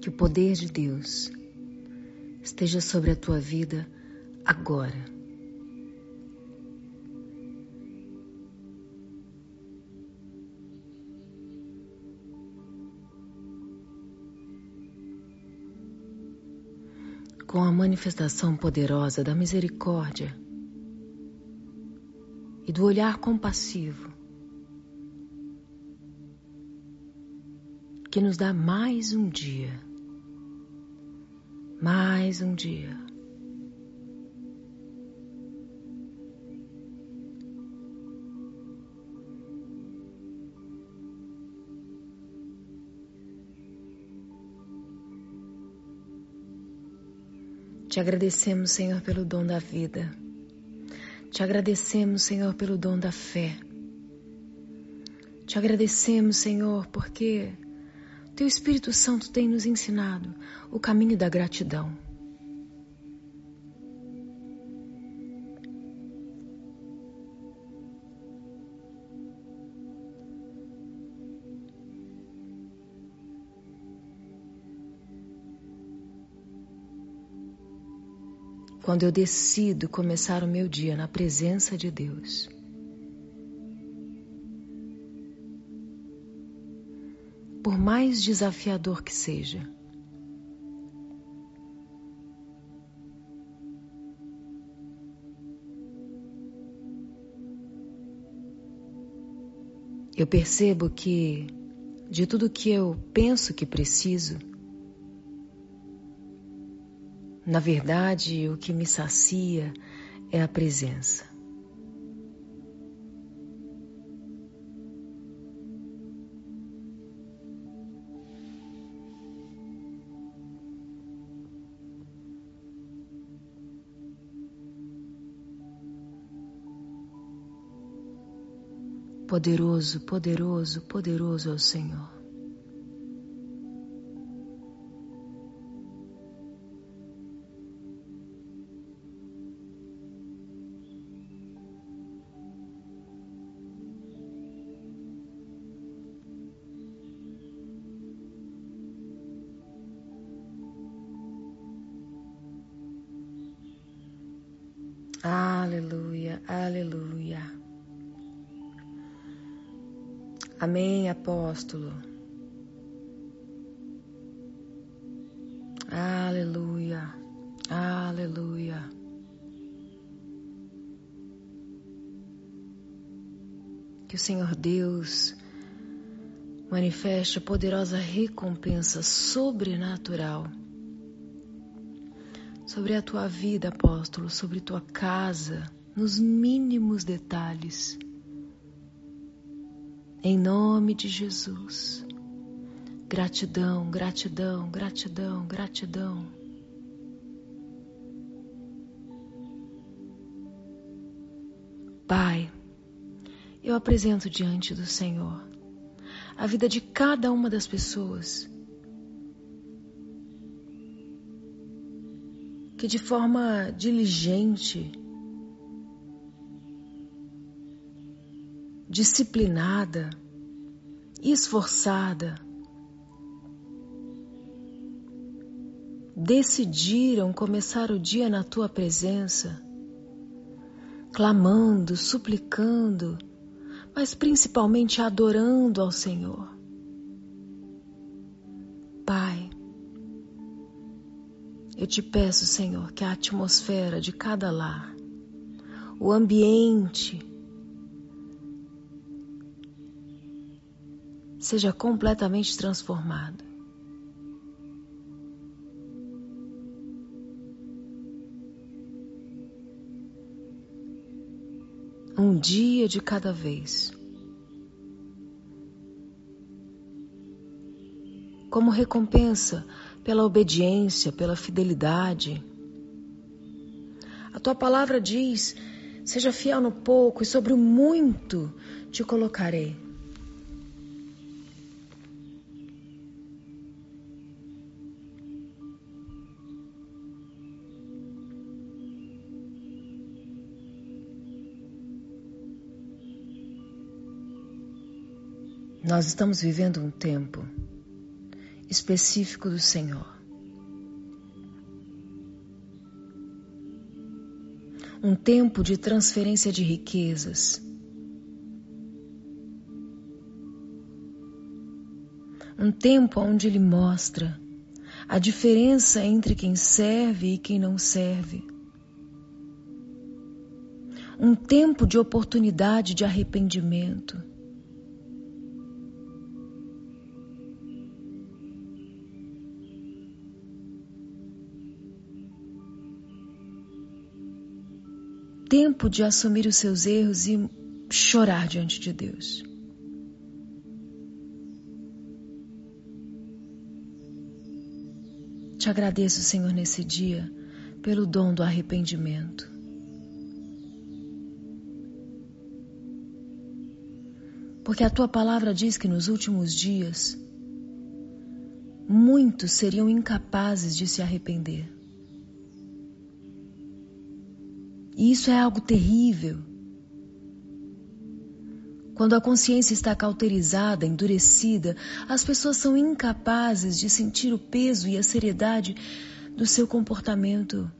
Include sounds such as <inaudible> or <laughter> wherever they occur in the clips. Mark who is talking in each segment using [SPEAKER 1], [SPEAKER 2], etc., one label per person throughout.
[SPEAKER 1] Que o poder de Deus esteja sobre a tua vida agora. Com a manifestação poderosa da misericórdia e do olhar compassivo, que nos dá mais um dia, mais um dia. Te agradecemos, Senhor, pelo dom da vida. Te agradecemos, Senhor, pelo dom da fé. Te agradecemos, Senhor, porque teu Espírito Santo tem nos ensinado o caminho da gratidão. Quando eu decido começar o meu dia na presença de Deus, mais desafiador que seja. Eu percebo que, de tudo que eu penso que preciso, na verdade, o que me sacia é a presença. Poderoso, poderoso, poderoso é o Senhor. Aleluia, aleluia. Amém, apóstolo. Aleluia, aleluia. Que o Senhor Deus manifeste a poderosa recompensa sobrenatural sobre a tua vida, apóstolo, sobre tua casa, nos mínimos detalhes em nome de Jesus. Gratidão, gratidão, gratidão, gratidão. Pai, eu apresento diante do Senhor a vida de cada uma das pessoas que de forma diligente disciplinada, esforçada, decidiram começar o dia na tua presença, clamando, suplicando, mas principalmente adorando ao Senhor. Pai, eu te peço, Senhor, que a atmosfera de cada lar, o ambiente, seja completamente transformado. Um dia de cada vez. Como recompensa pela obediência, pela fidelidade. A tua palavra diz: seja fiel no pouco e sobre o muito te colocarei. Nós estamos vivendo um tempo específico do Senhor. Um tempo de transferência de riquezas. Um tempo onde Ele mostra a diferença entre quem serve e quem não serve. Um tempo de oportunidade de arrependimento. Tempo de assumir os seus erros e chorar diante de Deus. Te agradeço, Senhor, nesse dia, pelo dom do arrependimento. Porque a tua palavra diz que nos últimos dias muitos seriam incapazes de se arrepender. E isso é algo terrível. Quando a consciência está cauterizada, endurecida, as pessoas são incapazes de sentir o peso e a seriedade do seu comportamento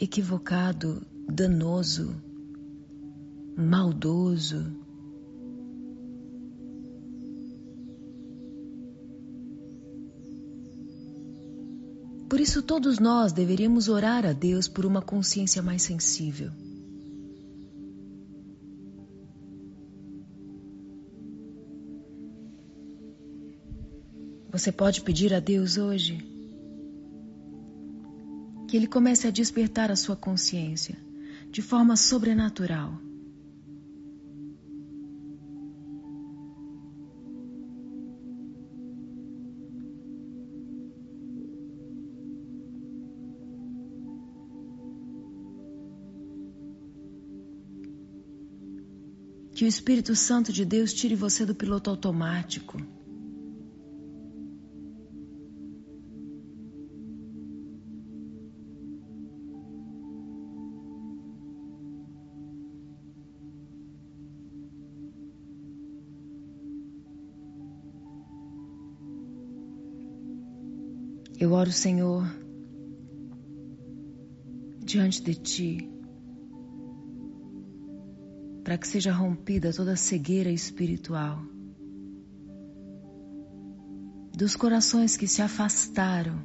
[SPEAKER 1] equivocado, danoso, maldoso. Por isso, todos nós deveríamos orar a Deus por uma consciência mais sensível. Você pode pedir a Deus hoje que Ele comece a despertar a sua consciência de forma sobrenatural. Que o Espírito Santo de Deus tire você do piloto automático. Eu oro, Senhor, diante de Ti, para que seja rompida toda cegueira espiritual dos corações que se afastaram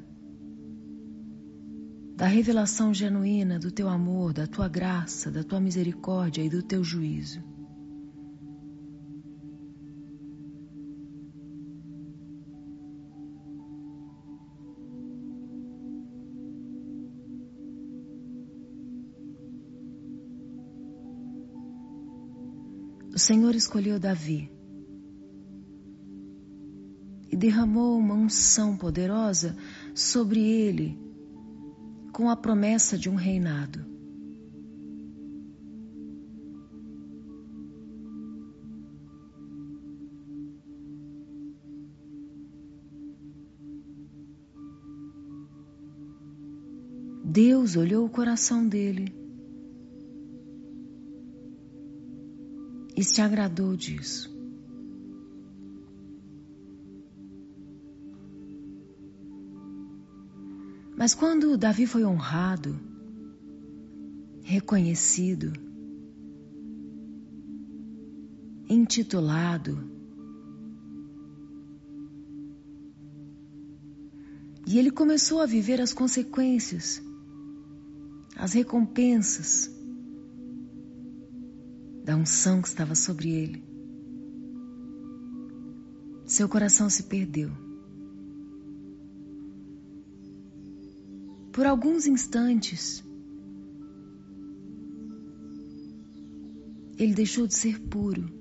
[SPEAKER 1] da revelação genuína do Teu amor, da Tua graça, da Tua misericórdia e do Teu juízo. O Senhor escolheu Davi e derramou uma unção poderosa sobre ele com a promessa de um reinado. Deus olhou o coração dele e se agradou disso. Mas quando Davi foi honrado, reconhecido, intitulado, e ele começou a viver as consequências, as recompensas da unção que estava sobre ele. Seu coração se perdeu. Por alguns instantes, ele deixou de ser puro,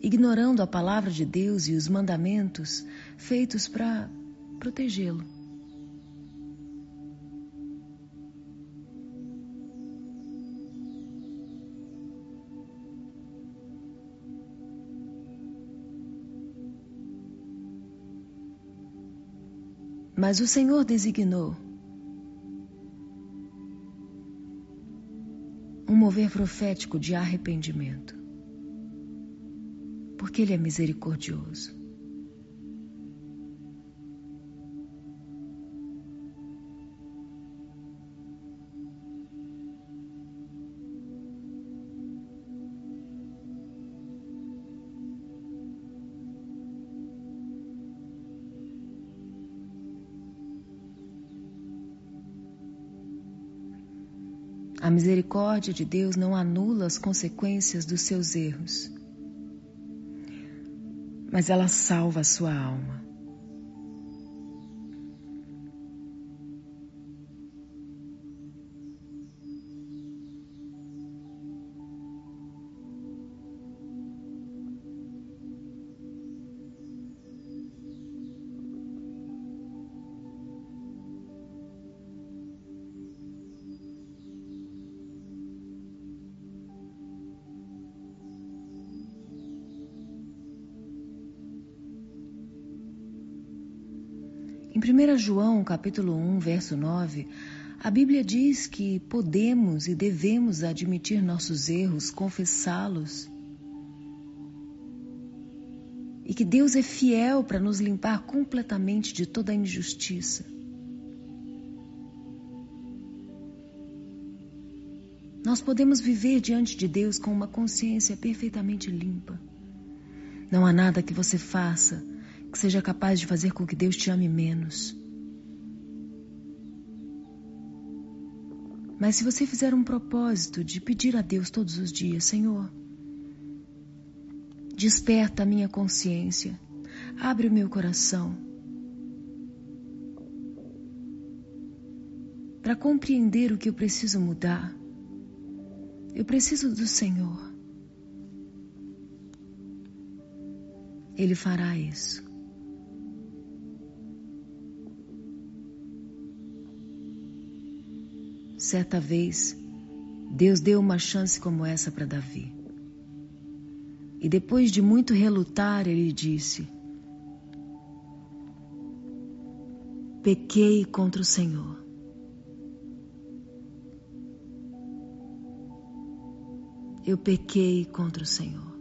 [SPEAKER 1] ignorando a palavra de Deus e os mandamentos feitos para protegê-lo. Mas o Senhor designou um mover profético de arrependimento, porque Ele é misericordioso. Misericórdia de Deus não anula as consequências dos seus erros, mas ela salva a sua alma. 1 João, capítulo 1, verso 9, a Bíblia diz que podemos e devemos admitir nossos erros, confessá-los. E que Deus é fiel para nos limpar completamente de toda a injustiça. Nós podemos viver diante de Deus com uma consciência perfeitamente limpa. Não há nada que você faça que seja capaz de fazer com que Deus te ame menos. Mas se você fizer um propósito de pedir a Deus todos os dias, Senhor, desperta a minha consciência, abre o meu coração para compreender o que eu preciso mudar. Eu preciso do Senhor. Ele fará isso. Certa vez, Deus deu uma chance como essa para Davi. E depois de muito relutar, ele disse: Pequei contra o Senhor. Eu pequei contra o Senhor.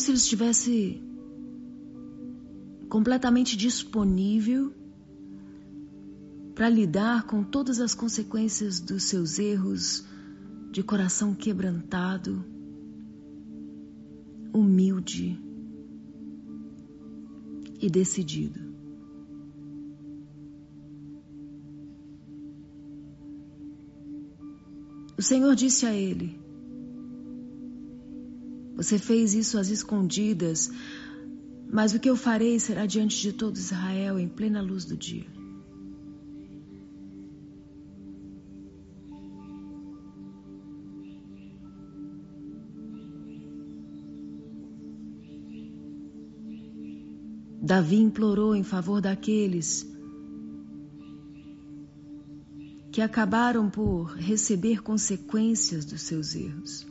[SPEAKER 1] Se ele estivesse completamente disponível para lidar com todas as consequências dos seus erros, de coração quebrantado, humilde e decidido. O Senhor disse a ele: você fez isso às escondidas, mas o que eu farei será diante de todo Israel em plena luz do dia. Davi implorou em favor daqueles que acabaram por receber consequências dos seus erros.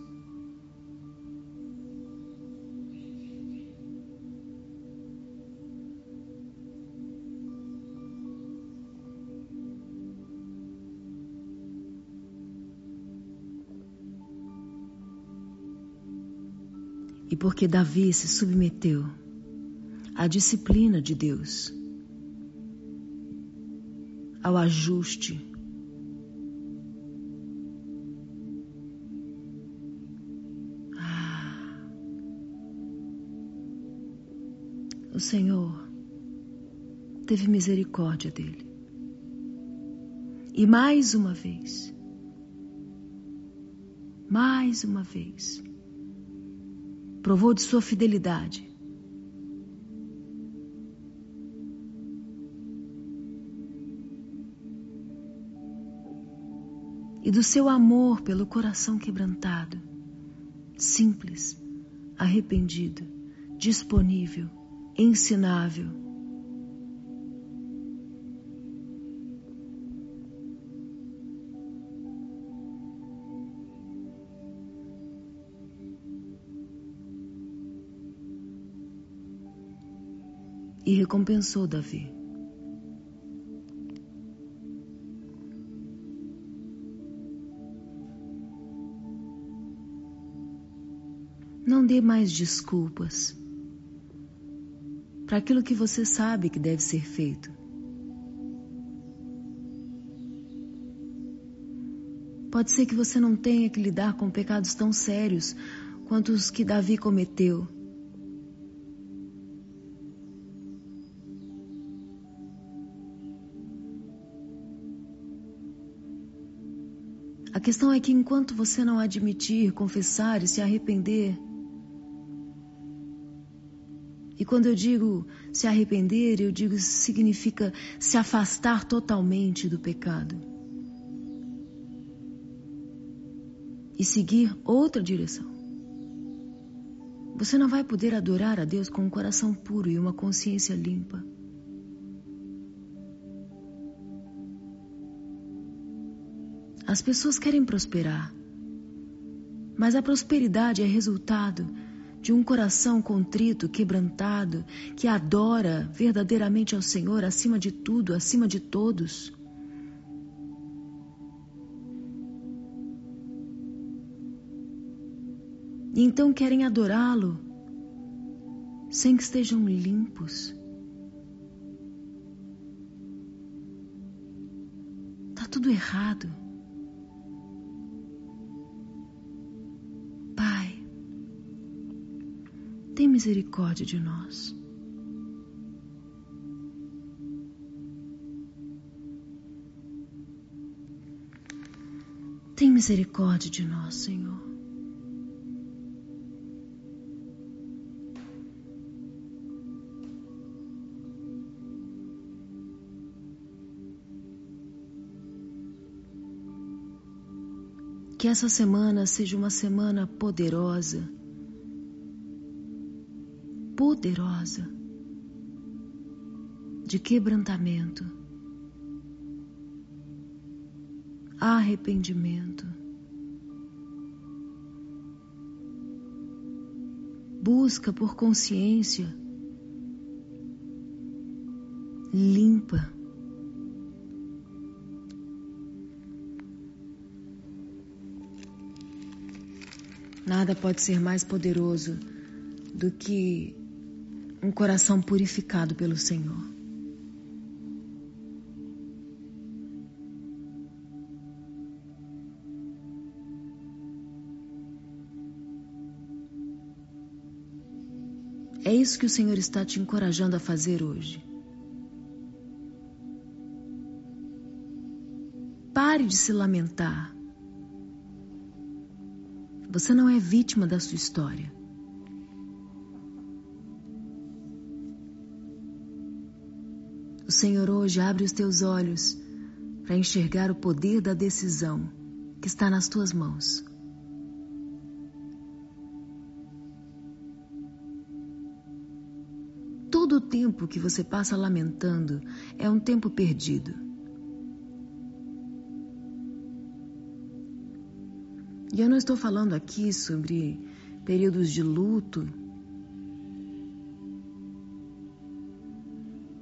[SPEAKER 1] E porque Davi se submeteu à disciplina de Deus, ao ajuste. Ah, o Senhor teve misericórdia dele. E mais uma vez, mais uma vez, provou de sua fidelidade. E do seu amor pelo coração quebrantado, simples, arrependido, disponível, ensinável. E recompensou Davi. dê mais desculpas para aquilo que você sabe que deve ser feito. Pode ser que você não tenha que lidar com pecados tão sérios quanto os que Davi cometeu. A questão é que enquanto você não admitir, confessar e se arrepender, e quando eu digo se arrepender, eu digo significa se afastar totalmente do pecado e seguir outra direção. Você não vai poder adorar a Deus com um coração puro e uma consciência limpa. As pessoas querem prosperar, mas a prosperidade é resultado de um coração contrito, quebrantado, que adora verdadeiramente ao Senhor acima de tudo, acima de todos. E então querem adorá-lo sem que estejam limpos. Tá tudo errado. Misericórdia de nós. Tem misericórdia de nós, Senhor. Que essa semana seja uma semana poderosa poderosa de quebrantamento, arrependimento, busca por consciência limpa. Nada pode ser mais poderoso do que um coração purificado pelo Senhor. É isso que o Senhor está te encorajando a fazer hoje. Pare de se lamentar. Você não é vítima da sua história. Senhor hoje abre os teus olhos para enxergar o poder da decisão que está nas tuas mãos. Todo o tempo que você passa lamentando é um tempo perdido. E eu não estou falando aqui sobre períodos de luto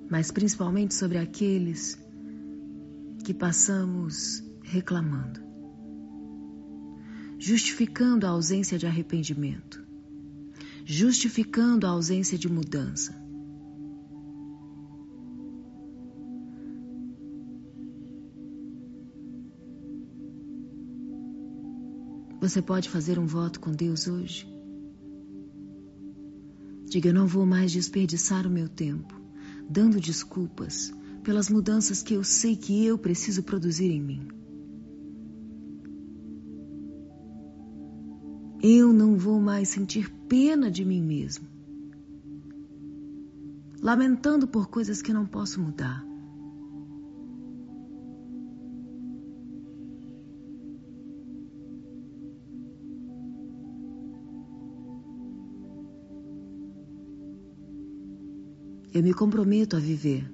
[SPEAKER 1] mas principalmente sobre aqueles que passamos reclamando, justificando a ausência de arrependimento, justificando a ausência de mudança. Você pode fazer um voto com Deus hoje? Diga: Eu não vou mais desperdiçar o meu tempo dando desculpas pelas mudanças que eu sei que eu preciso produzir em mim. Eu não vou mais sentir pena de mim mesmo, lamentando por coisas que não posso mudar. Eu me comprometo a viver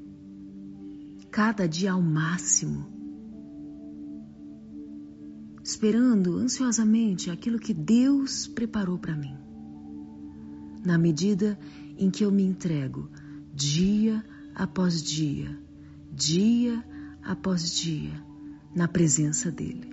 [SPEAKER 1] cada dia ao máximo, esperando ansiosamente aquilo que Deus preparou para mim. Na medida em que eu me entrego dia após dia, dia após dia, na presença dEle.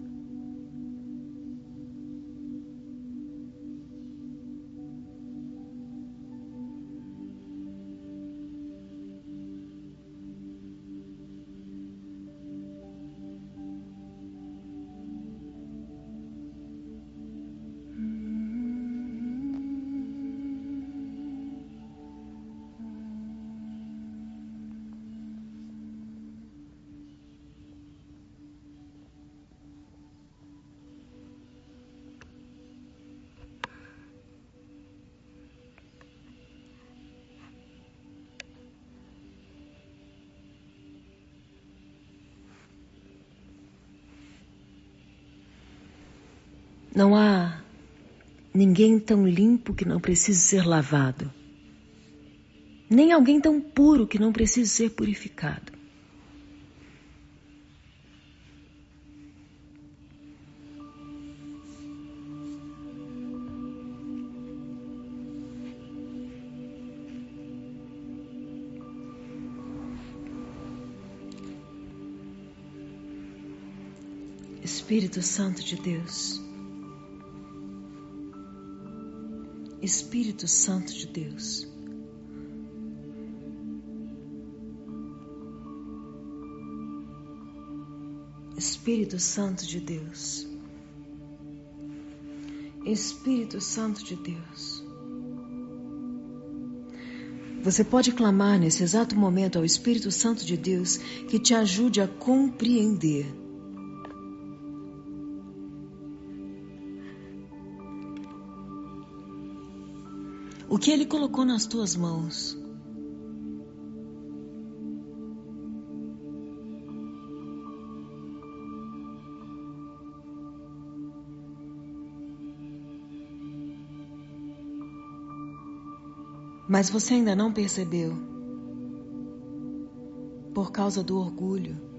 [SPEAKER 1] Não há ninguém tão limpo que não precise ser lavado, nem alguém tão puro que não precise ser purificado. Espírito Santo de Deus. Espírito Santo de Deus. Espírito Santo de Deus. Espírito Santo de Deus. Você pode clamar nesse exato momento ao Espírito Santo de Deus que te ajude a compreender o que Ele colocou nas tuas mãos. Mas você ainda não percebeu por causa do orgulho.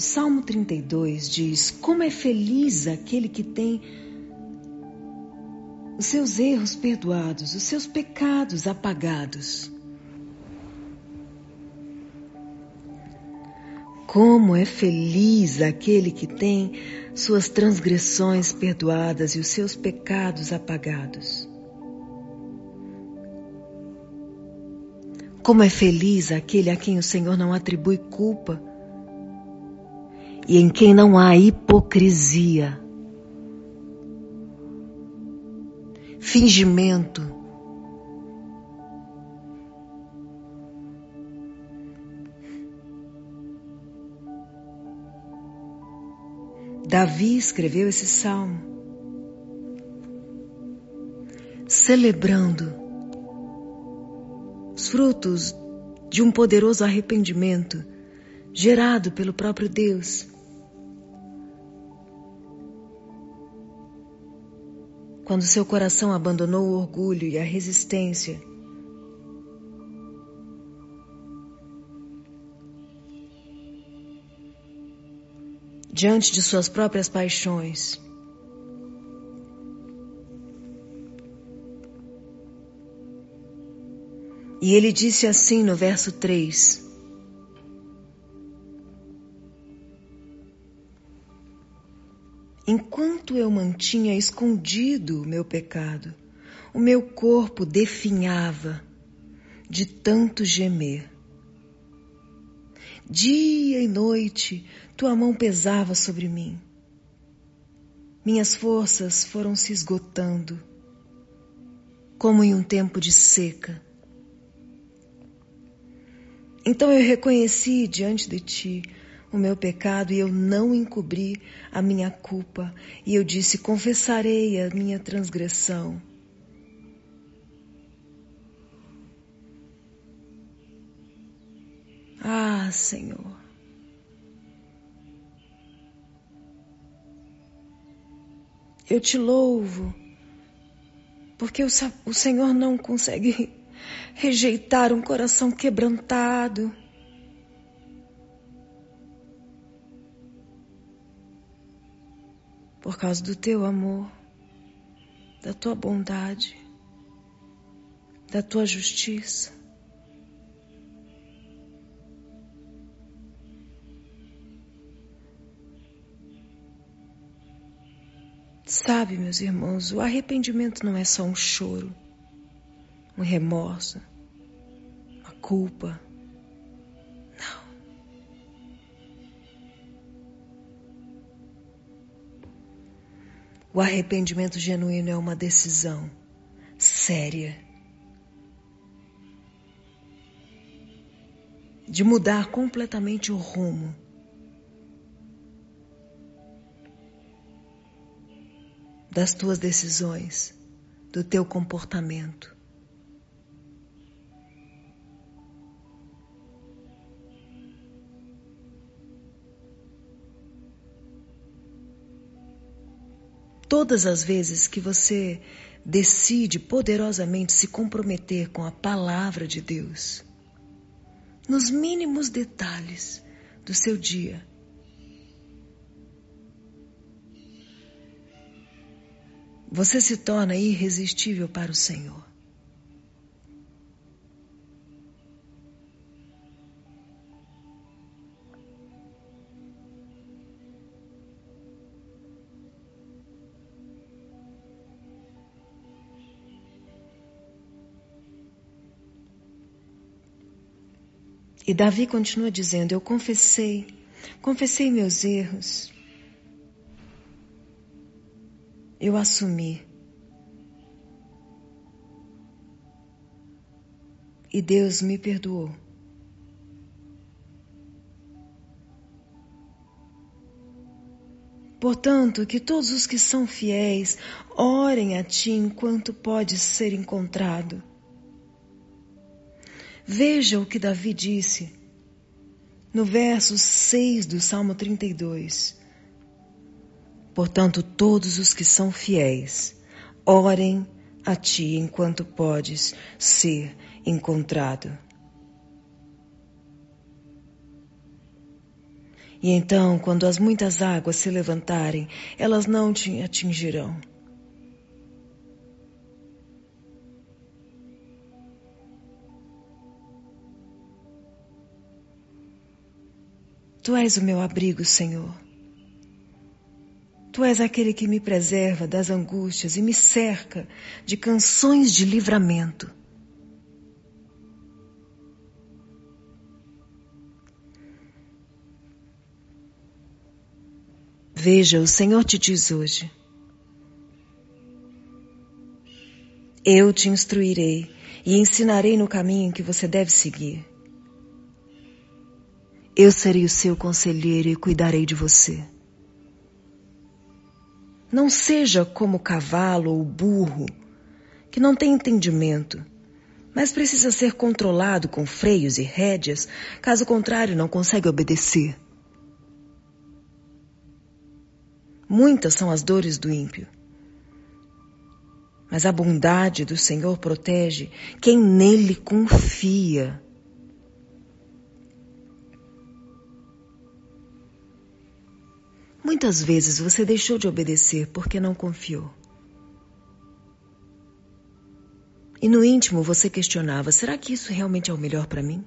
[SPEAKER 1] Salmo 32 diz: Como é feliz aquele que tem os seus erros perdoados, os seus pecados apagados. Como é feliz aquele que tem suas transgressões perdoadas e os seus pecados apagados. Como é feliz aquele a quem o Senhor não atribui culpa e em quem não há hipocrisia, fingimento, Davi escreveu esse salmo celebrando os frutos de um poderoso arrependimento gerado pelo próprio Deus. Quando seu coração abandonou o orgulho e a resistência. Diante de suas próprias paixões. E ele disse assim no verso 3: Enquanto eu mantinha escondido o meu pecado, o meu corpo definhava de tanto gemer. Dia e noite tua mão pesava sobre mim. Minhas forças foram se esgotando, como em um tempo de seca. Então eu reconheci diante de ti o meu pecado e eu não encobri a minha culpa, e eu disse: Confessarei a minha transgressão. Ah, Senhor. Eu te louvo, porque o, o Senhor não consegue <laughs> rejeitar um coração quebrantado. Causa do teu amor, da tua bondade, da tua justiça. Sabe, meus irmãos, o arrependimento não é só um choro, um remorso, uma culpa. O arrependimento genuíno é uma decisão séria de mudar completamente o rumo das tuas decisões, do teu comportamento. Todas as vezes que você decide poderosamente se comprometer com a palavra de Deus, nos mínimos detalhes do seu dia, você se torna irresistível para o Senhor. E Davi continua dizendo: Eu confessei, confessei meus erros, eu assumi. E Deus me perdoou. Portanto, que todos os que são fiéis orem a Ti enquanto pode ser encontrado. Veja o que Davi disse no verso 6 do Salmo 32. Portanto, todos os que são fiéis, orem a ti enquanto podes ser encontrado. E então, quando as muitas águas se levantarem, elas não te atingirão. Tu és o meu abrigo, Senhor. Tu és aquele que me preserva das angústias e me cerca de canções de livramento. Veja, o Senhor te diz hoje: Eu te instruirei e ensinarei no caminho que você deve seguir. Eu serei o seu conselheiro e cuidarei de você. Não seja como o cavalo ou o burro, que não tem entendimento, mas precisa ser controlado com freios e rédeas, caso contrário, não consegue obedecer. Muitas são as dores do ímpio, mas a bondade do Senhor protege quem nele confia. Muitas vezes você deixou de obedecer porque não confiou. E no íntimo você questionava: será que isso realmente é o melhor para mim?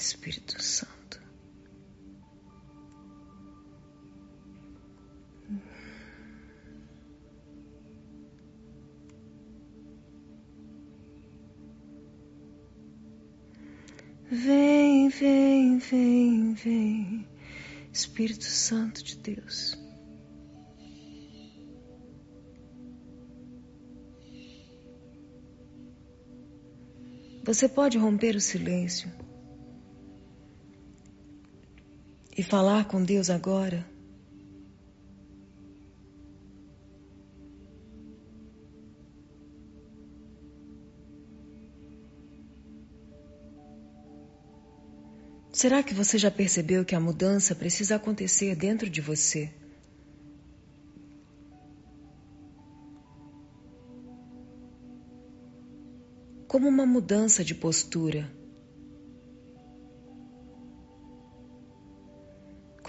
[SPEAKER 1] Espírito Santo. Vem, vem, vem, vem, Espírito Santo de Deus. Você pode romper o silêncio e falar com Deus agora. Será que você já percebeu que a mudança precisa acontecer dentro de você? Como uma mudança de postura.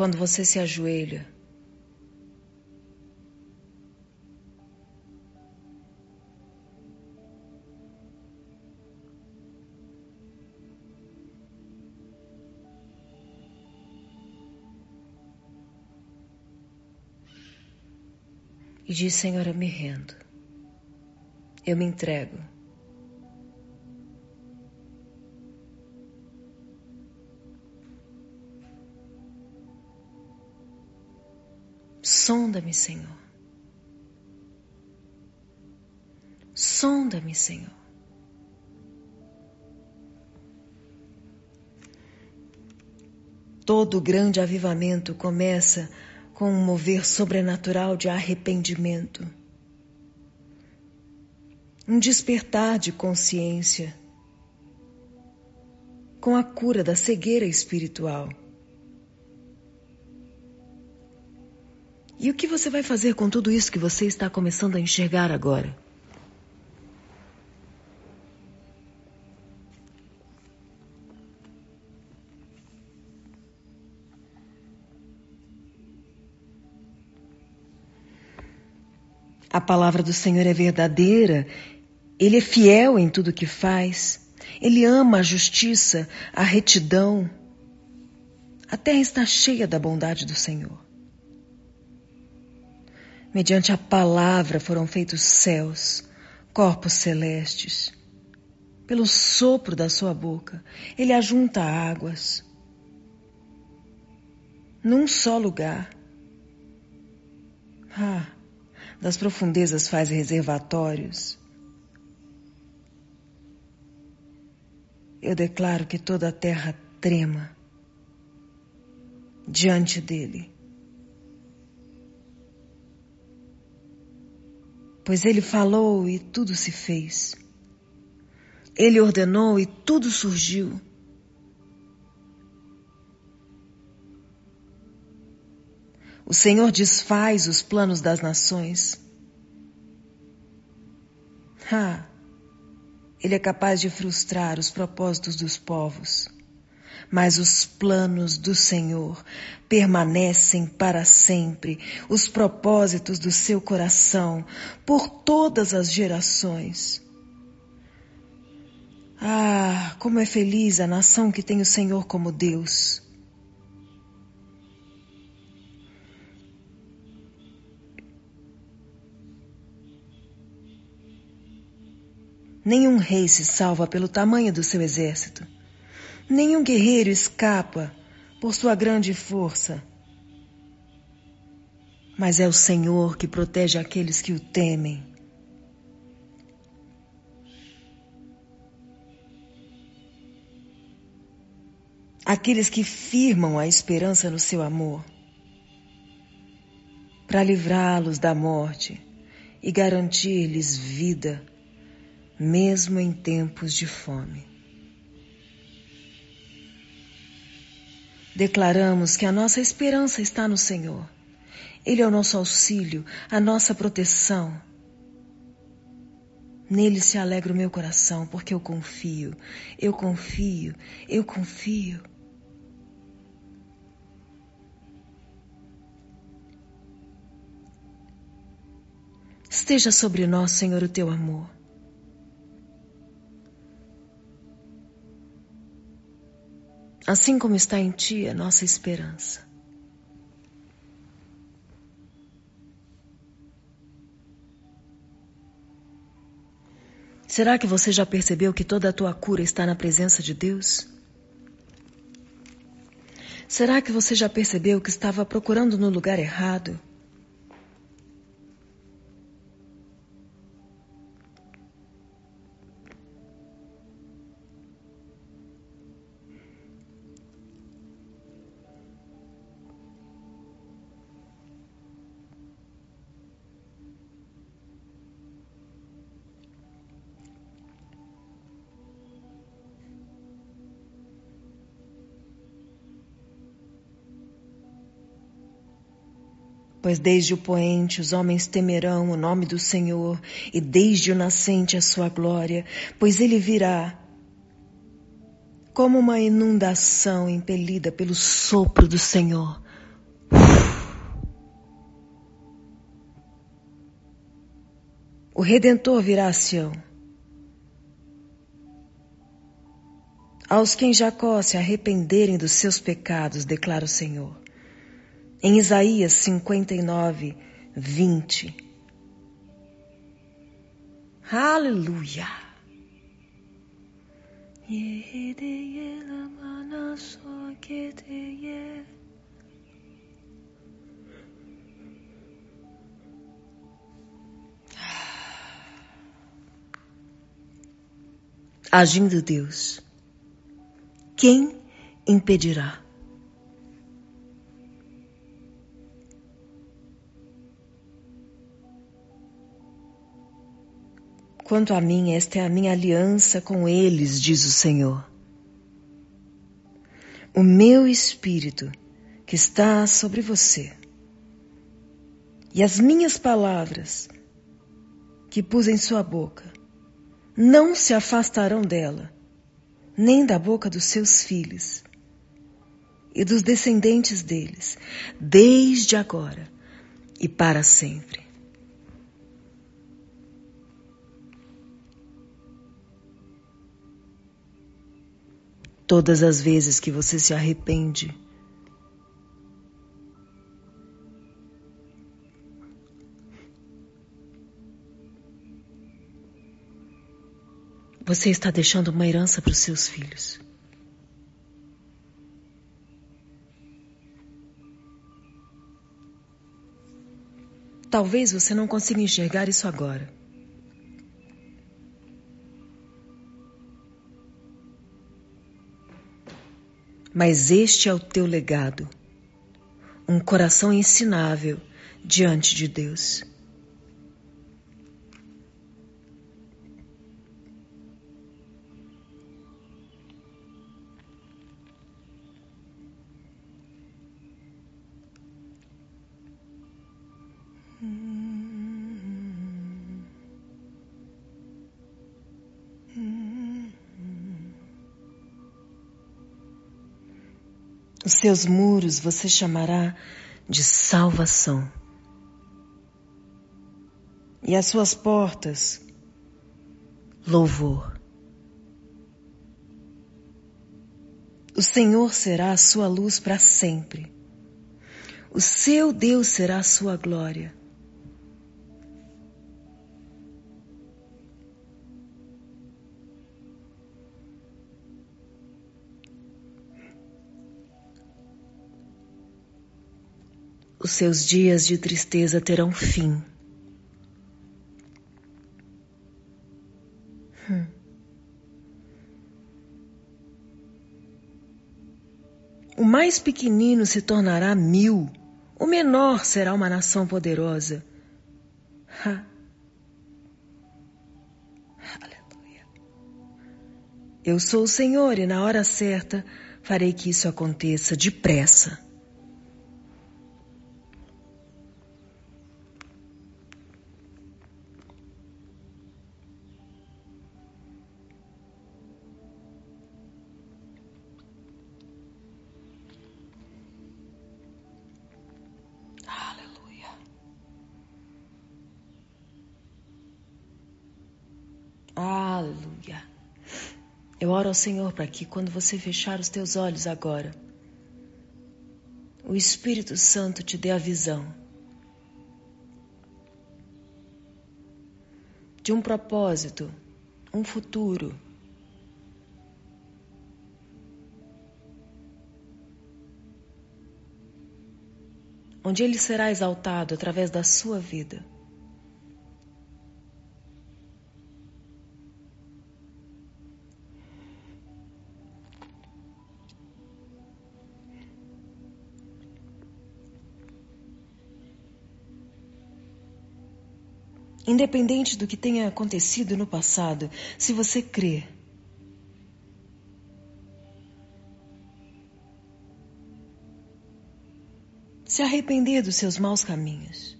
[SPEAKER 1] Quando você se ajoelha, e diz: Senhor, eu me rendo, eu me entrego. Sonda-me, Senhor. Sonda-me, Senhor. Todo grande avivamento começa com um mover sobrenatural de arrependimento, um despertar de consciência, com a cura da cegueira espiritual. E o que você vai fazer com tudo isso que você está começando a enxergar agora? A palavra do Senhor é verdadeira, ele é fiel em tudo que faz, ele ama a justiça, a retidão. A terra está cheia da bondade do Senhor. Mediante a palavra foram feitos céus, corpos celestes. Pelo sopro da sua boca, ele ajunta águas. Num só lugar. Ah, das profundezas faz reservatórios. Eu declaro que toda a terra trema diante dele. Pois ele falou e tudo se fez. Ele ordenou e tudo surgiu. O Senhor desfaz os planos das nações. Ah, Ele é capaz de frustrar os propósitos dos povos. Mas os planos do Senhor permanecem para sempre, os propósitos do seu coração por todas as gerações. Ah, como é feliz a nação que tem o Senhor como Deus. Nenhum rei se salva pelo tamanho do seu exército. Nenhum guerreiro escapa por sua grande força. Mas é o Senhor que protege aqueles que o temem. Aqueles que firmam a esperança no seu amor, para livrá-los da morte e garantir-lhes vida mesmo em tempos de fome. Declaramos que a nossa esperança está no Senhor. Ele é o nosso auxílio, a nossa proteção. Nele se alegra o meu coração, porque eu confio, eu confio, eu confio. Esteja sobre nós, Senhor, o teu amor. Assim como está em Ti a nossa esperança. Será que você já percebeu que toda a tua cura está na presença de Deus? Será que você já percebeu que estava procurando no lugar errado? Pois desde o poente os homens temerão o nome do Senhor, e desde o nascente a sua glória, pois ele virá como uma inundação impelida pelo sopro do Senhor. O Redentor virá a Sião. Aos que em Jacó se arrependerem dos seus pecados, declara o Senhor. Em Isaías 59, 20. Aleluia. Agindo Deus, quem impedirá? Quanto a mim, esta é a minha aliança com eles, diz o Senhor. O meu espírito que está sobre você e as minhas palavras que pus em sua boca não se afastarão dela, nem da boca dos seus filhos e dos descendentes deles, desde agora e para sempre. Todas as vezes que você se arrepende. Você está deixando uma herança para os seus filhos. Talvez você não consiga enxergar isso agora. Mas este é o teu legado, um coração ensinável diante de Deus. Seus muros você chamará de salvação. E as suas portas, louvor. O Senhor será a sua luz para sempre. O seu Deus será a sua glória. Os seus dias de tristeza terão fim. Hum. O mais pequenino se tornará mil, o menor será uma nação poderosa. Ha. Aleluia. Eu sou o Senhor e na hora certa farei que isso aconteça depressa. Ao Senhor para que quando você fechar os teus olhos agora, o Espírito Santo te dê a visão de um propósito, um futuro. Onde ele será exaltado através da sua vida. Independente do que tenha acontecido no passado, se você crê, se arrepender dos seus maus caminhos,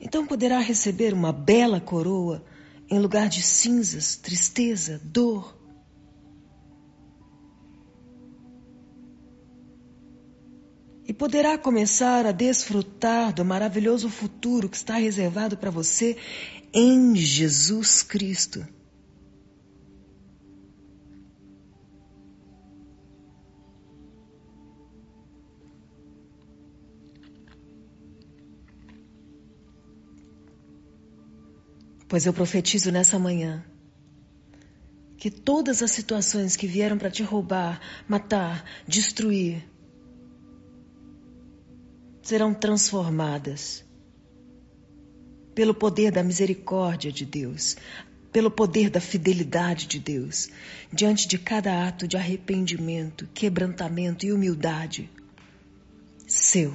[SPEAKER 1] então poderá receber uma bela coroa em lugar de cinzas, tristeza, dor, poderá começar a desfrutar do maravilhoso futuro que está reservado para você em Jesus Cristo. Pois eu profetizo nessa manhã que todas as situações que vieram para te roubar, matar, destruir, serão transformadas pelo poder da misericórdia de Deus, pelo poder da fidelidade de Deus, diante de cada ato de arrependimento, quebrantamento e humildade seu.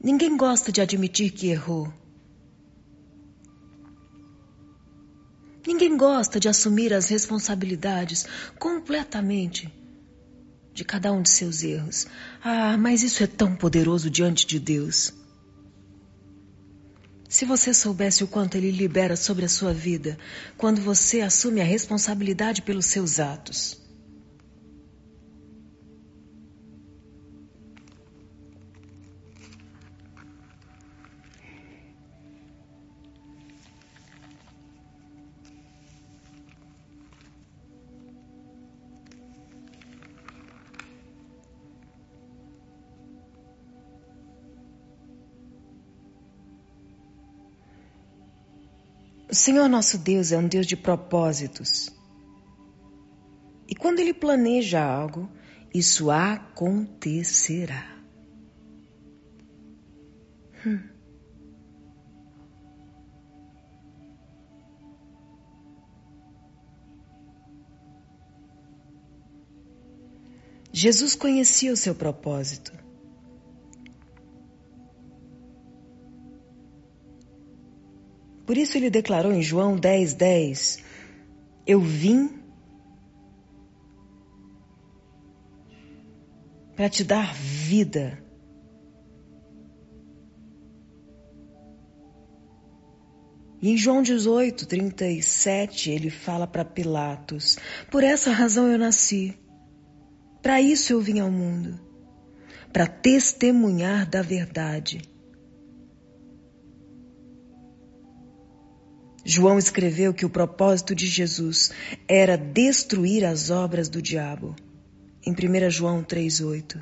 [SPEAKER 1] Ninguém gosta de admitir que errou. Ninguém gosta de assumir as responsabilidades completamente de cada um de seus erros. Ah, mas isso é tão poderoso diante de Deus. Se você soubesse o quanto Ele libera sobre a sua vida quando você assume a responsabilidade pelos seus atos. O Senhor nosso Deus é um Deus de propósitos. E quando Ele planeja algo, isso acontecerá. Hum. Jesus conhecia o seu propósito. Por isso ele declarou em João 10, 10: Eu vim para te dar vida. E em João 18, 37, ele fala para Pilatos: Por essa razão eu nasci, para isso eu vim ao mundo, para testemunhar da verdade. João escreveu que o propósito de Jesus era destruir as obras do diabo. Em 1 João 3,8.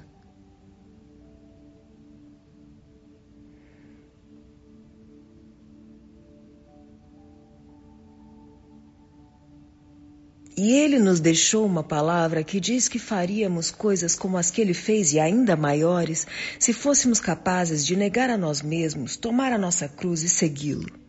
[SPEAKER 1] E ele nos deixou uma palavra que diz que faríamos coisas como as que ele fez e ainda maiores se fôssemos capazes de negar a nós mesmos, tomar a nossa cruz e segui-lo.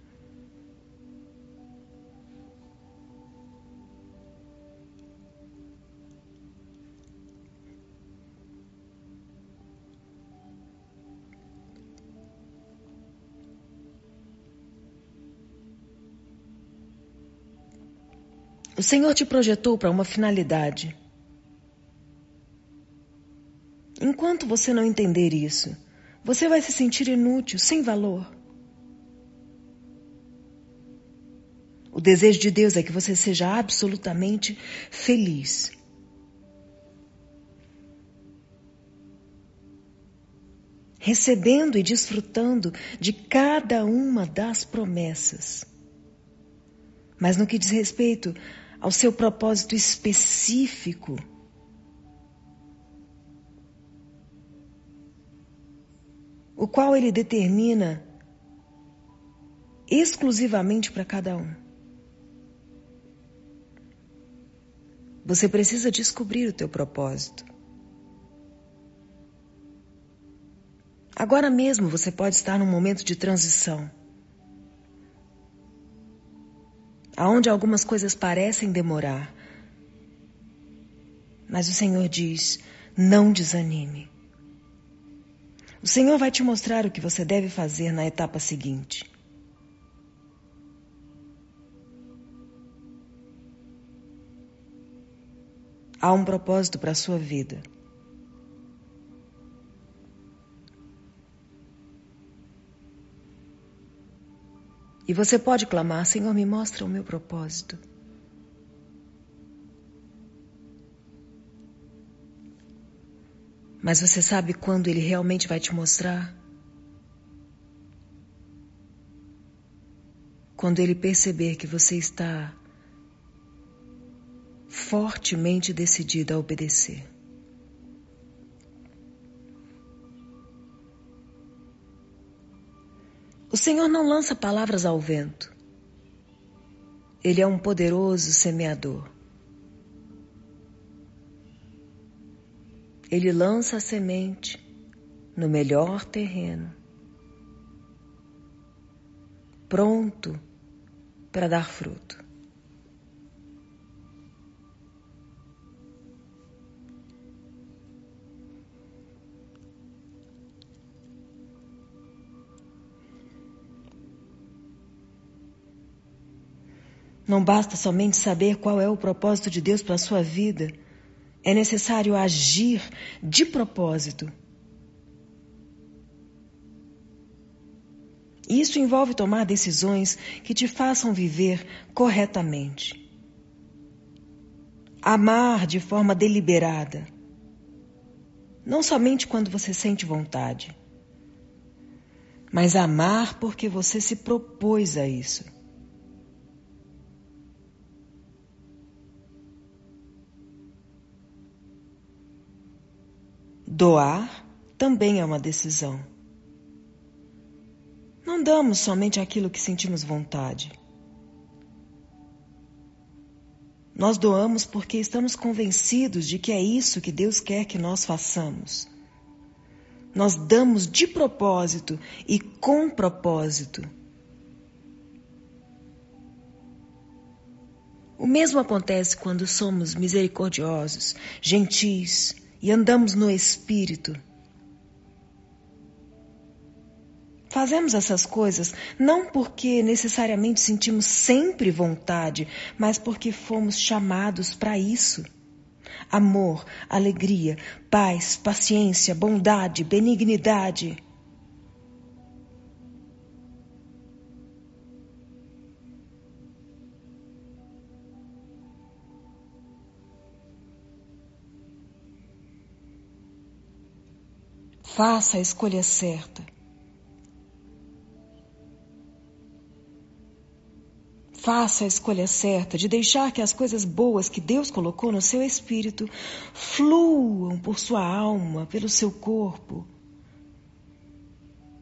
[SPEAKER 1] Senhor te projetou para uma finalidade. Enquanto você não entender isso, você vai se sentir inútil, sem valor. O desejo de Deus é que você seja absolutamente feliz. recebendo e desfrutando de cada uma das promessas. Mas no que diz respeito ao seu propósito específico, o qual ele determina exclusivamente para cada um. Você precisa descobrir o teu propósito. Agora mesmo você pode estar num momento de transição. Aonde algumas coisas parecem demorar. Mas o Senhor diz: não desanime. O Senhor vai te mostrar o que você deve fazer na etapa seguinte. Há um propósito para a sua vida. E você pode clamar: Senhor, me mostra o meu propósito. Mas você sabe quando ele realmente vai te mostrar? Quando ele perceber que você está fortemente decidida a obedecer. O Senhor não lança palavras ao vento. Ele é um poderoso semeador. Ele lança a semente no melhor terreno, pronto para dar fruto. Não basta somente saber qual é o propósito de Deus para a sua vida. É necessário agir de propósito. Isso envolve tomar decisões que te façam viver corretamente. Amar de forma deliberada. Não somente quando você sente vontade, mas amar porque você se propôs a isso. Doar também é uma decisão. Não damos somente aquilo que sentimos vontade. Nós doamos porque estamos convencidos de que é isso que Deus quer que nós façamos. Nós damos de propósito e com propósito. O mesmo acontece quando somos misericordiosos, gentis, e andamos no Espírito. Fazemos essas coisas não porque necessariamente sentimos sempre vontade, mas porque fomos chamados para isso. Amor, alegria, paz, paciência, bondade, benignidade. Faça a escolha certa. Faça a escolha certa de deixar que as coisas boas que Deus colocou no seu espírito fluam por sua alma, pelo seu corpo,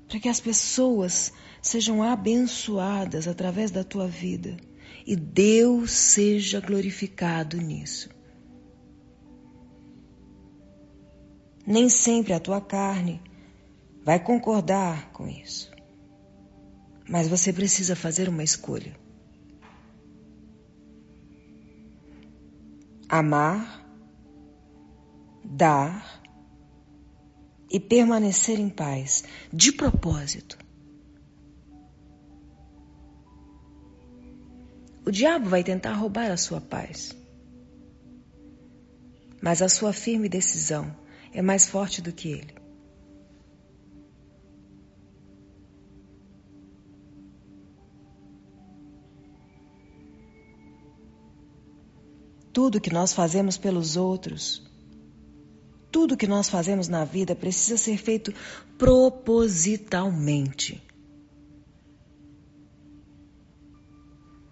[SPEAKER 1] para que as pessoas sejam abençoadas através da tua vida e Deus seja glorificado nisso. Nem sempre a tua carne vai concordar com isso. Mas você precisa fazer uma escolha. Amar, dar e permanecer em paz, de propósito. O diabo vai tentar roubar a sua paz, mas a sua firme decisão é mais forte do que ele. Tudo que nós fazemos pelos outros tudo que nós fazemos na vida precisa ser feito propositalmente.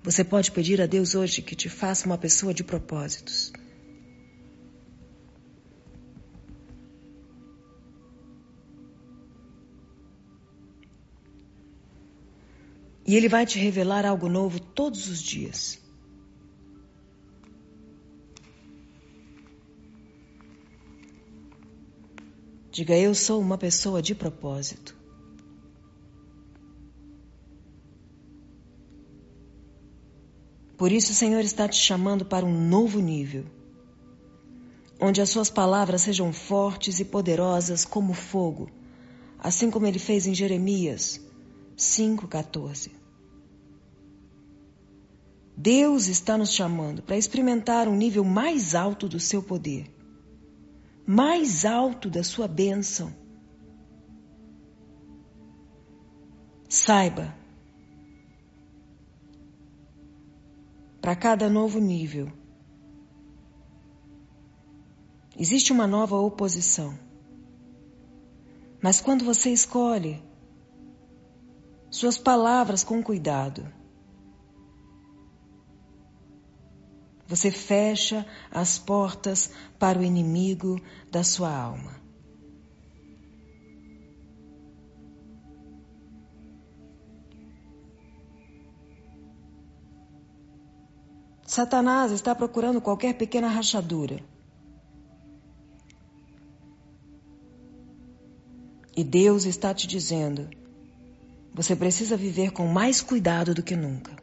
[SPEAKER 1] Você pode pedir a Deus hoje que te faça uma pessoa de propósitos. E Ele vai te revelar algo novo todos os dias. Diga, eu sou uma pessoa de propósito. Por isso o Senhor está te chamando para um novo nível, onde as suas palavras sejam fortes e poderosas como fogo, assim como ele fez em Jeremias 5,14. Deus está nos chamando para experimentar um nível mais alto do seu poder, mais alto da sua bênção. Saiba, para cada novo nível, existe uma nova oposição. Mas quando você escolhe suas palavras com cuidado, Você fecha as portas para o inimigo da sua alma. Satanás está procurando qualquer pequena rachadura. E Deus está te dizendo: você precisa viver com mais cuidado do que nunca.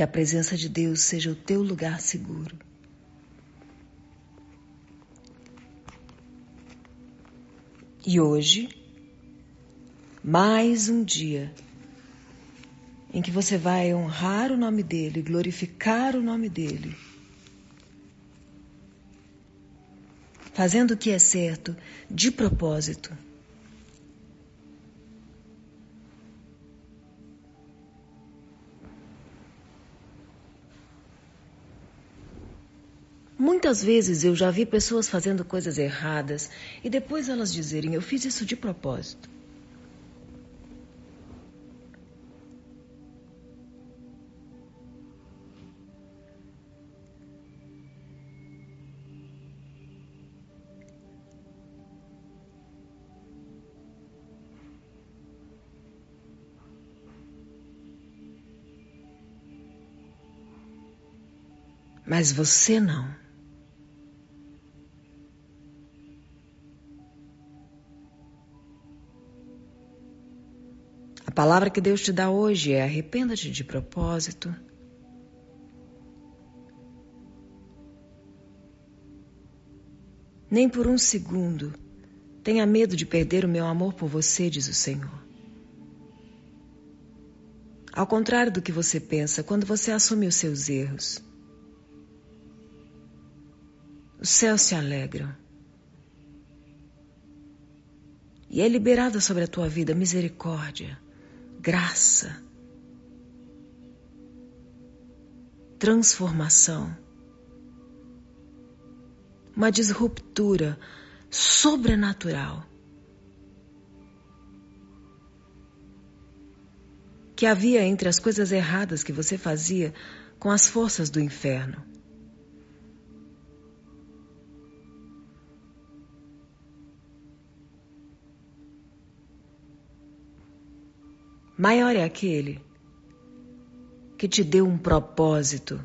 [SPEAKER 1] Que a presença de Deus seja o teu lugar seguro. E hoje, mais um dia em que você vai honrar o nome dele, glorificar o nome dele, fazendo o que é certo de propósito. Muitas vezes eu já vi pessoas fazendo coisas erradas e depois elas dizerem: Eu fiz isso de propósito. Mas você não. A palavra que Deus te dá hoje é arrependa-te de propósito. Nem por um segundo tenha medo de perder o meu amor por você, diz o Senhor. Ao contrário do que você pensa, quando você assume os seus erros, os céus se alegram. E é liberada sobre a tua vida misericórdia graça, transformação, uma disruptura sobrenatural que havia entre as coisas erradas que você fazia com as forças do inferno. Maior é aquele que te deu um propósito.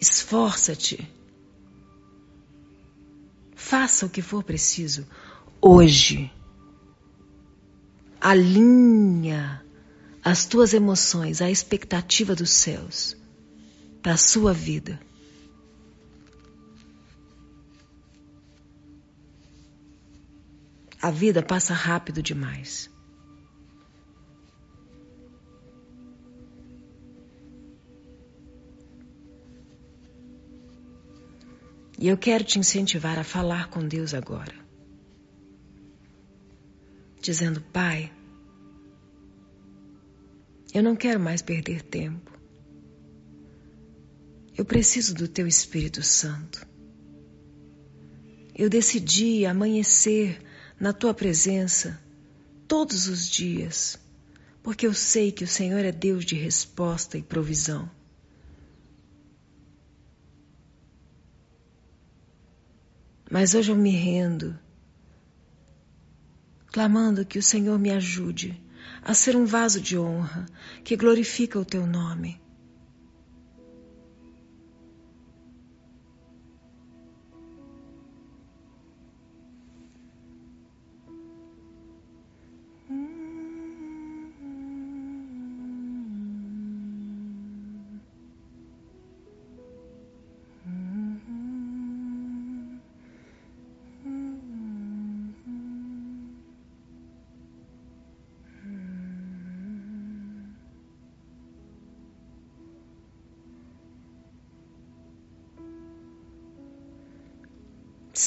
[SPEAKER 1] Esforça-te. Faça o que for preciso hoje. Alinha as tuas emoções à expectativa dos céus para a sua vida. A vida passa rápido demais. E eu quero te incentivar a falar com Deus agora. Dizendo, Pai, eu não quero mais perder tempo. Eu preciso do Teu Espírito Santo. Eu decidi amanhecer na Tua presença todos os dias, porque eu sei que o Senhor é Deus de resposta e provisão. Mas hoje eu me rendo, clamando que o Senhor me ajude a ser um vaso de honra que glorifica o teu nome.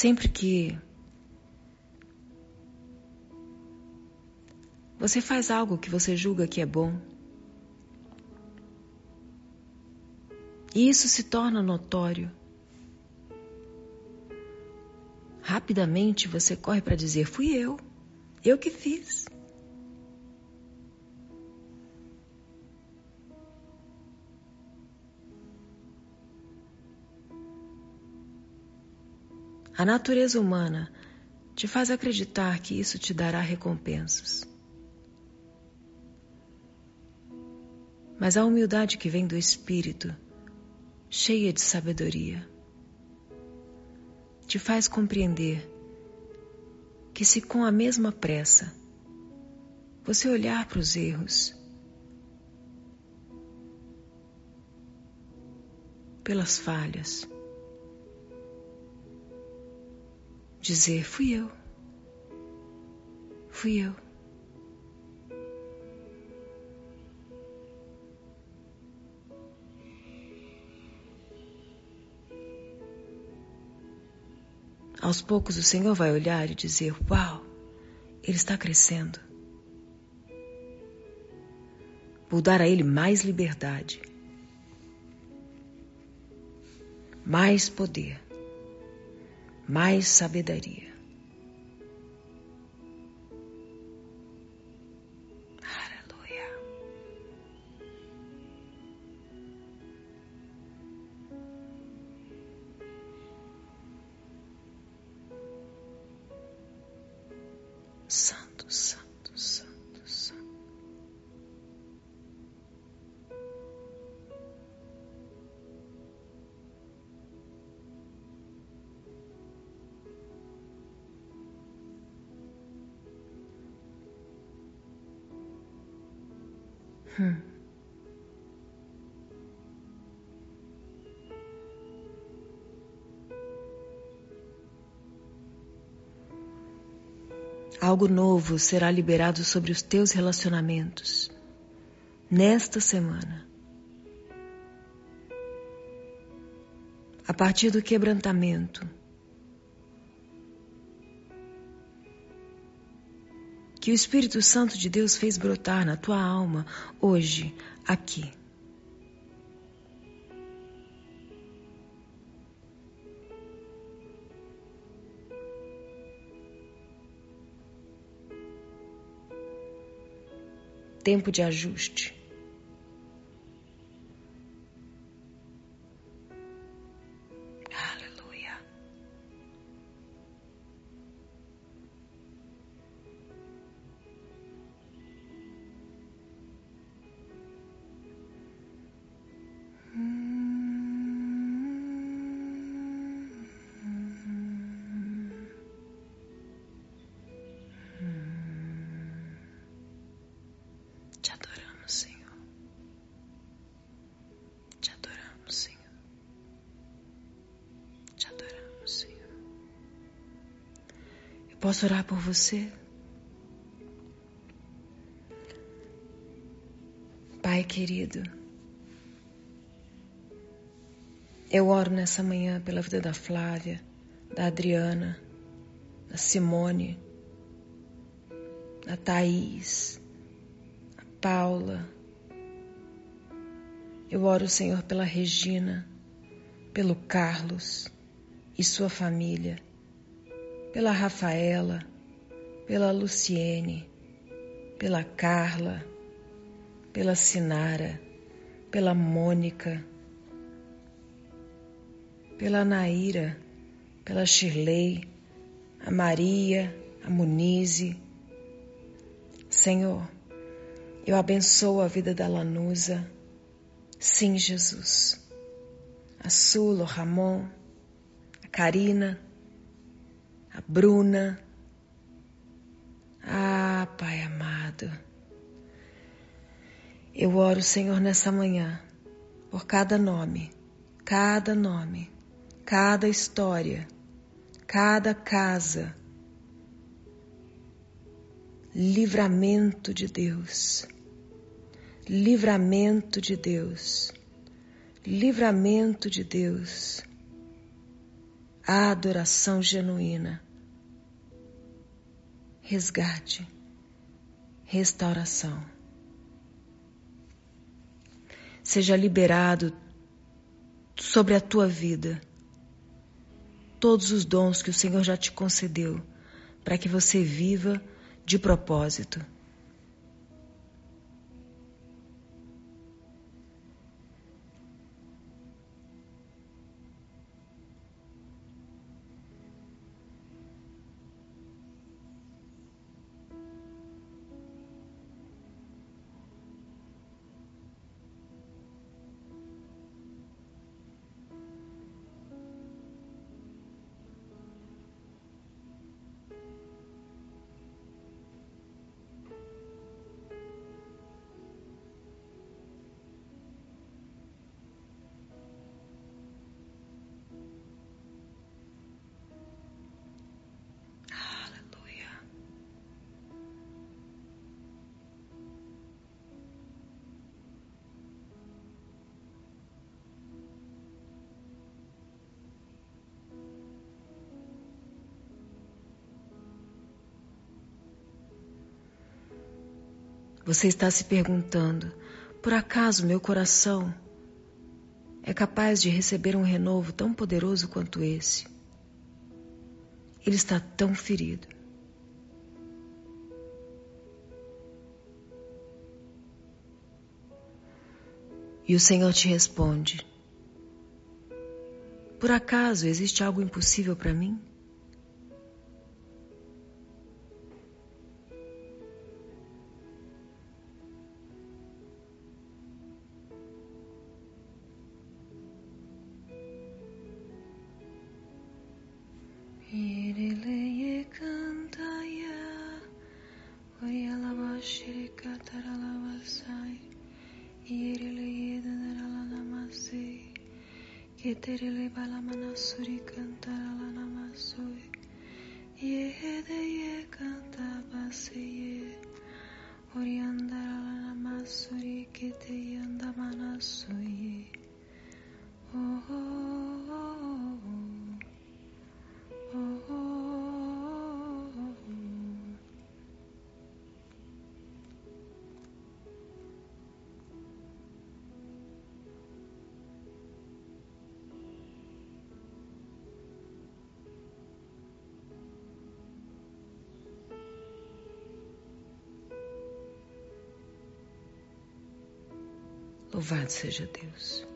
[SPEAKER 1] Sempre que você faz algo que você julga que é bom, e isso se torna notório, rapidamente você corre para dizer: fui eu, eu que fiz. A natureza humana te faz acreditar que isso te dará recompensas. Mas a humildade que vem do Espírito, cheia de sabedoria, te faz compreender que, se com a mesma pressa você olhar para os erros, pelas falhas, dizer: fui eu, fui eu. Aos poucos o Senhor vai olhar e dizer: Uau, ele está crescendo. Vou dar a ele mais liberdade, mais poder mais sabedoria. Algo novo será liberado sobre os teus relacionamentos nesta semana. A partir do quebrantamento que o Espírito Santo de Deus fez brotar na tua alma hoje, aqui. Tempo de ajuste. Posso orar por você? Pai querido, eu oro nessa manhã pela vida da Flávia, da Adriana, da Simone, da Thaís, da Paula. Eu oro, Senhor, pela Regina, pelo Carlos e sua família, pela Rafaela, pela Luciene, pela Carla, pela Sinara, pela Mônica, pela Naira, pela Shirley, a Maria, a Munize. Senhor, eu abençoo a vida da Lanusa. Sim, Jesus. A Sula, o Ramon, a Karina, a Bruna. Ah, Pai amado. Eu oro, Senhor, nessa manhã, por cada nome, cada nome, cada história cada casa. Livramento de Deus, livramento de Deus, livramento de Deus, adoração genuína, resgate, restauração. Seja liberado sobre a tua vida todos os dons que o Senhor já te concedeu, para que você viva de propósito. Você está se perguntando: por acaso meu coração é capaz de receber um renovo tão poderoso quanto esse? Ele está tão ferido. E o Senhor te responde: Por acaso existe algo impossível para mim? Louvado seja Deus.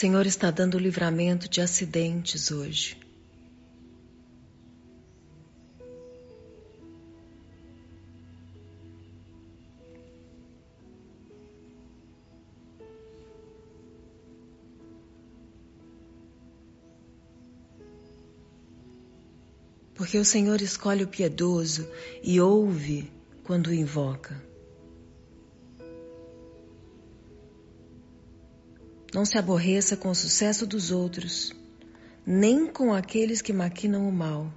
[SPEAKER 1] Senhor está dando livramento de acidentes hoje. Porque o Senhor escolhe o piedoso e ouve quando o invoca. Não se aborreça com o sucesso dos outros, nem com aqueles que maquinam o mal.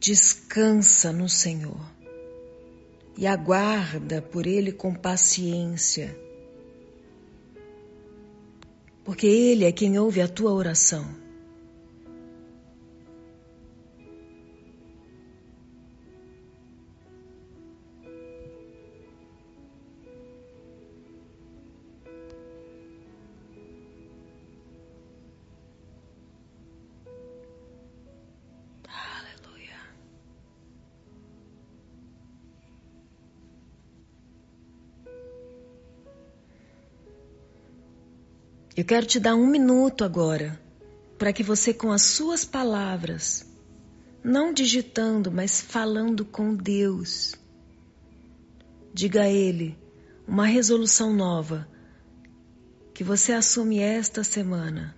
[SPEAKER 1] Descansa no Senhor e aguarda por Ele com paciência, porque Ele é quem ouve a tua oração. Eu quero te dar um minuto agora para que você, com as suas palavras, não digitando, mas falando com Deus, diga a Ele uma resolução nova que você assume esta semana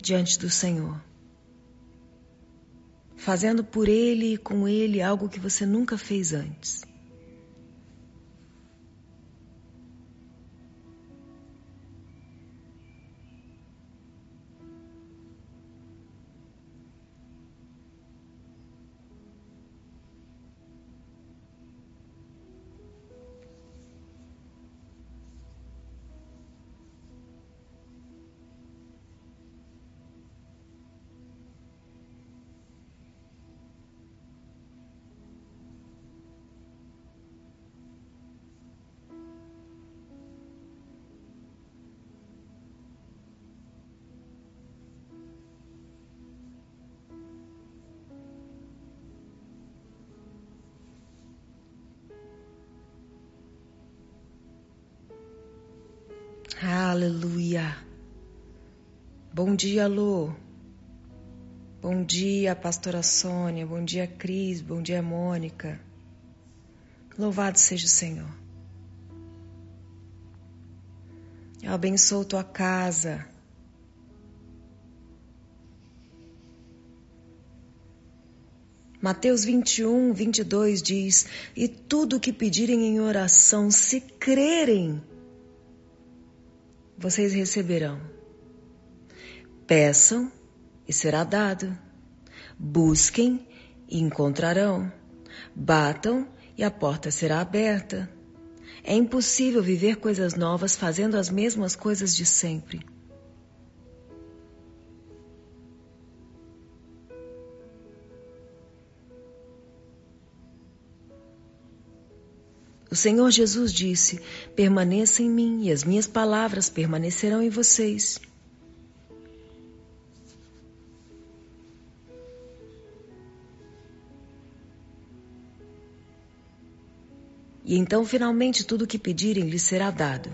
[SPEAKER 1] diante do Senhor, fazendo por Ele e com Ele algo que você nunca fez antes. Bom dia, Lu. Bom dia, pastora Sônia. Bom dia, Cris. Bom dia, Mônica. Louvado seja o Senhor. Eu abençoo tua casa. Mateus 21, 22 diz: E tudo o que pedirem em oração, se crerem, vocês receberão. Peçam e será dado. Busquem e encontrarão. Batam e a porta será aberta. É impossível viver coisas novas fazendo as mesmas coisas de sempre. O Senhor Jesus disse: Permaneça em mim e as minhas palavras permanecerão em vocês. E então, finalmente, tudo o que pedirem lhes será dado.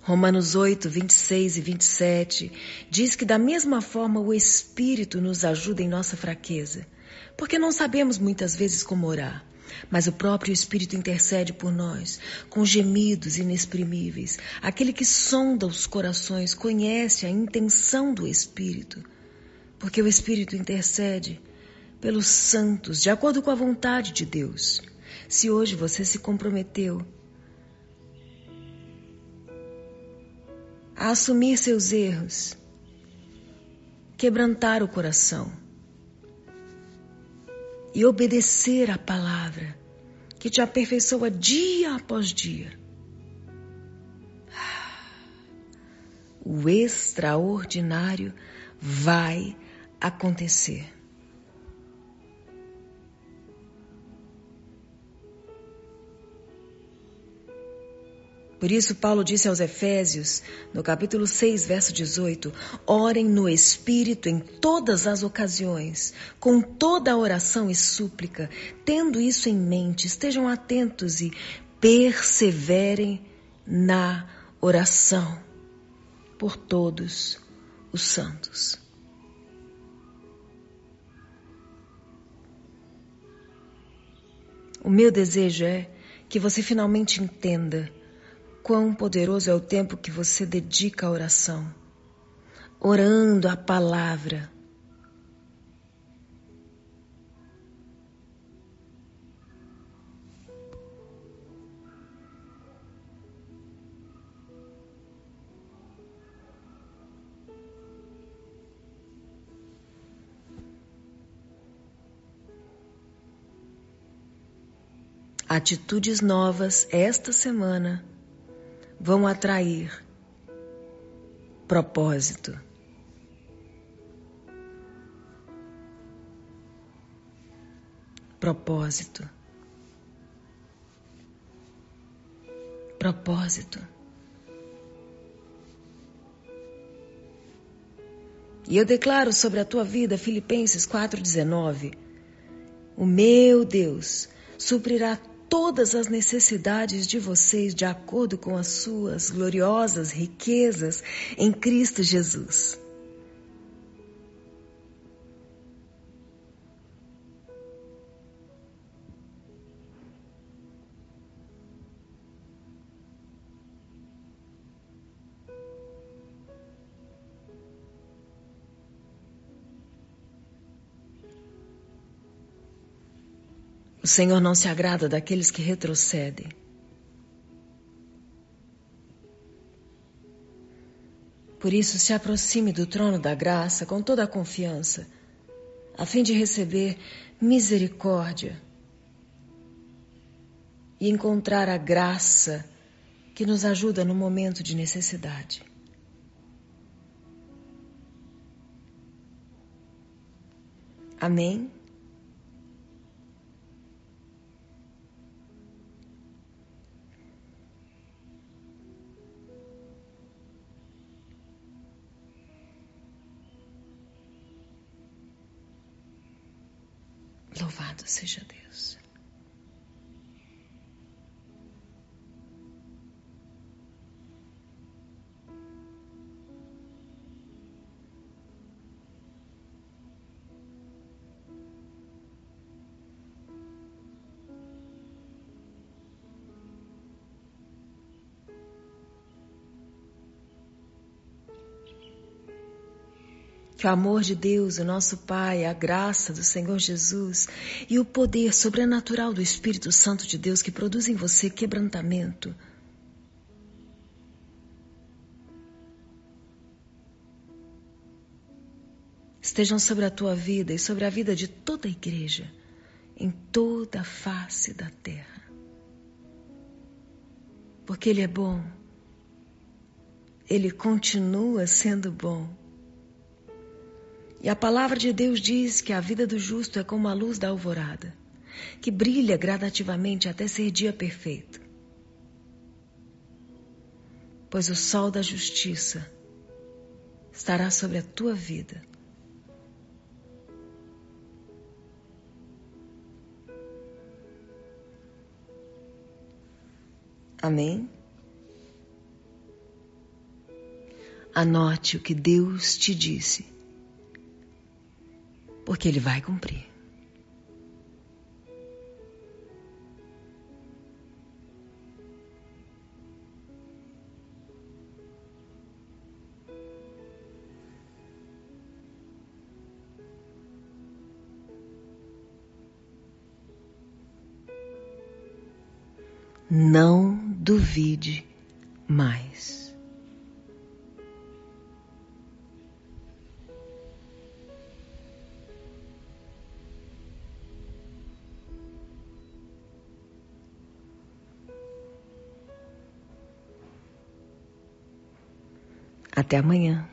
[SPEAKER 1] Romanos 8, 26 e 27 diz que, da mesma forma, o Espírito nos ajuda em nossa fraqueza, porque não sabemos muitas vezes como orar. Mas o próprio Espírito intercede por nós, com gemidos inexprimíveis. Aquele que sonda os corações conhece a intenção do Espírito, porque o Espírito intercede pelos santos, de acordo com a vontade de Deus. Se hoje você se comprometeu a assumir seus erros, quebrantar o coração e obedecer à palavra que te aperfeiçoa dia após dia. O extraordinário vai acontecer. Por isso, Paulo disse aos Efésios, no capítulo 6, verso 18: Orem no Espírito em todas as ocasiões, com toda a oração e súplica. Tendo isso em mente, estejam atentos e perseverem na oração por todos os santos. O meu desejo é que você finalmente entenda quão poderoso é o tempo que você dedica à oração, orando a palavra. Atitudes novas esta semana vão atrair propósito. Propósito. Propósito. E eu declaro sobre a tua vida, Filipenses 4,19: O meu Deus suprirá todas as necessidades de vocês de acordo com as suas gloriosas riquezas em Cristo Jesus. O Senhor não se agrada daqueles que retrocedem. Por isso, se aproxime do trono da graça com toda a confiança, a fim de receber misericórdia e encontrar a graça que nos ajuda no momento de necessidade. Amém? Louvado seja Deus. Que o amor de Deus, o nosso Pai, a graça do Senhor Jesus e o poder sobrenatural do Espírito Santo de Deus que produz em você quebrantamento, estejam sobre a tua vida e sobre a vida de toda a igreja, em toda a face da terra. Porque Ele é bom, Ele continua sendo bom e a palavra de Deus diz que a vida do justo é como a luz da alvorada, que brilha gradativamente até ser dia perfeito. Pois o sol da justiça estará sobre a tua vida. Amém? Anote o que Deus te disse porque Ele vai cumprir. Não duvide mais. Até amanhã.